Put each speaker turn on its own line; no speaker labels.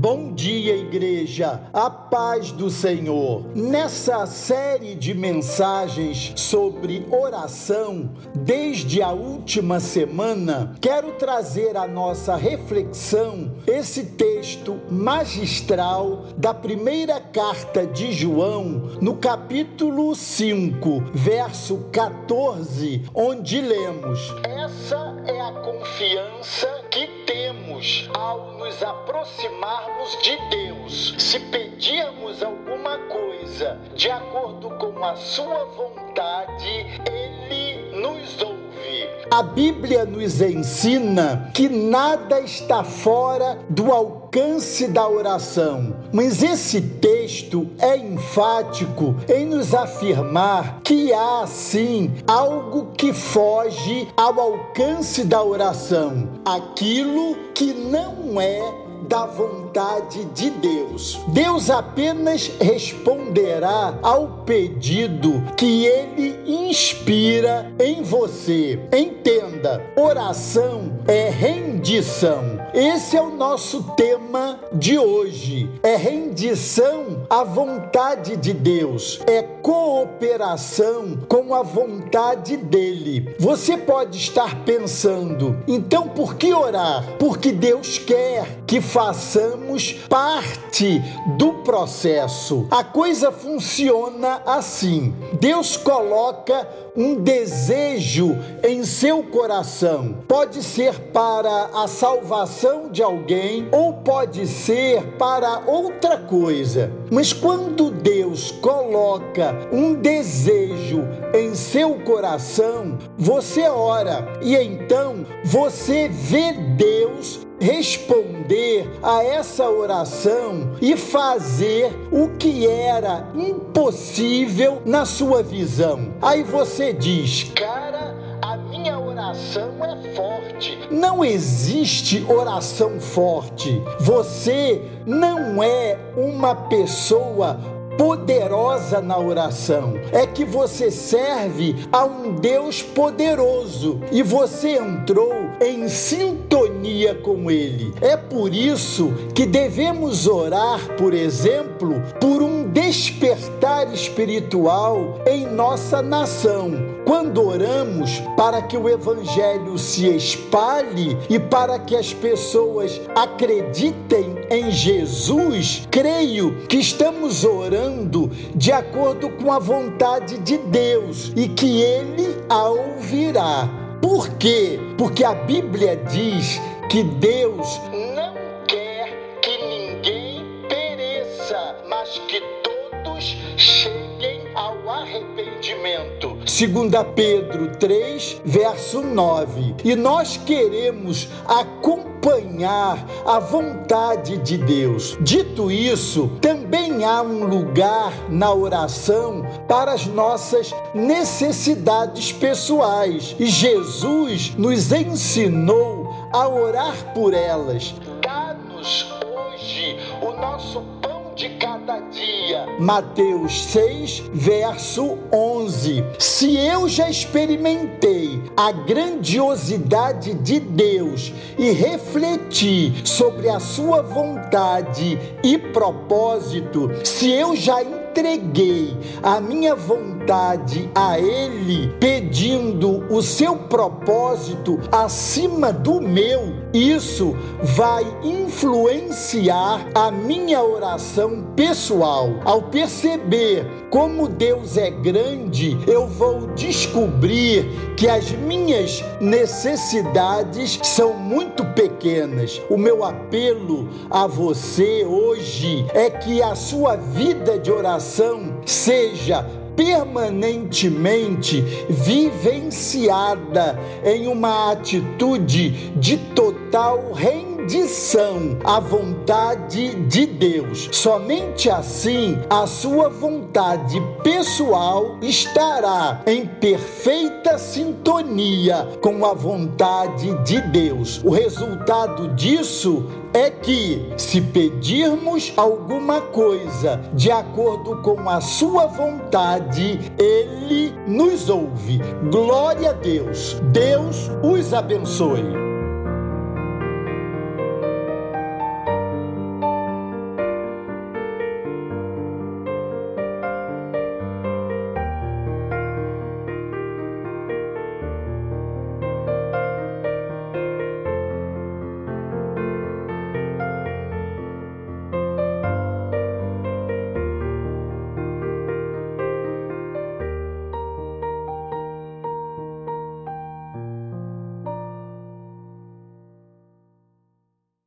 Bom dia, igreja, a paz do Senhor. Nessa série de mensagens sobre oração, desde a última semana, quero trazer à nossa reflexão esse texto magistral da primeira carta de João, no capítulo 5, verso 14, onde lemos: Essa é a confiança que ao nos aproximarmos de Deus. Se pedirmos alguma coisa de acordo com a Sua vontade, Ele nos ouve. A Bíblia nos ensina que nada está fora do alcance da oração, mas esse texto é enfático em nos afirmar que há sim algo que foge ao alcance da oração, aquilo que não é da vontade de Deus. Deus apenas responderá ao pedido que ele inspira em você. Entenda, oração é rendição. Esse é o nosso tema de hoje. É rendição à vontade de Deus. É cooperação com a vontade dele. Você pode estar pensando, então por que orar? Porque Deus quer que façamos parte do processo. A coisa funciona assim: Deus coloca um desejo em seu coração. Pode ser para a salvação de alguém ou pode ser para outra coisa. Mas quando Deus coloca um desejo em seu coração, você ora e então você vê Deus responder a essa oração e fazer o que era impossível na sua visão. Aí você diz, cara, a minha oração é forte. Não existe oração forte. Você não é uma pessoa poderosa na oração. É que você serve a um Deus poderoso e você entrou em sintonia com Ele. É por isso que devemos orar, por exemplo, por um despertar espiritual em nossa nação. Quando oramos para que o Evangelho se espalhe e para que as pessoas acreditem em Jesus, creio que estamos orando de acordo com a vontade de Deus e que ele a ouvirá. Por quê? Porque a Bíblia diz que Deus não quer que ninguém pereça, mas que cheguem ao arrependimento. 2 Pedro 3, verso 9. E nós queremos acompanhar a vontade de Deus. Dito isso, também há um lugar na oração para as nossas necessidades pessoais. E Jesus nos ensinou a orar por elas. Dá-nos hoje o nosso de cada dia. Mateus 6, verso 11. Se eu já experimentei a grandiosidade de Deus e refleti sobre a sua vontade e propósito, se eu já entreguei a minha vontade a Ele, pedindo o seu propósito acima do meu, isso vai influenciar a minha oração pessoal. Ao perceber como Deus é grande, eu vou descobrir que as minhas necessidades são muito pequenas. O meu apelo a você hoje é que a sua vida de oração seja permanentemente vivenciada em uma atitude de total rendição à vontade de Deus. Somente assim a sua vontade pessoal estará em perfeita sintonia com a vontade de Deus. O resultado disso é que, se pedirmos alguma coisa de acordo com a Sua vontade, Ele nos ouve. Glória a Deus. Deus os abençoe.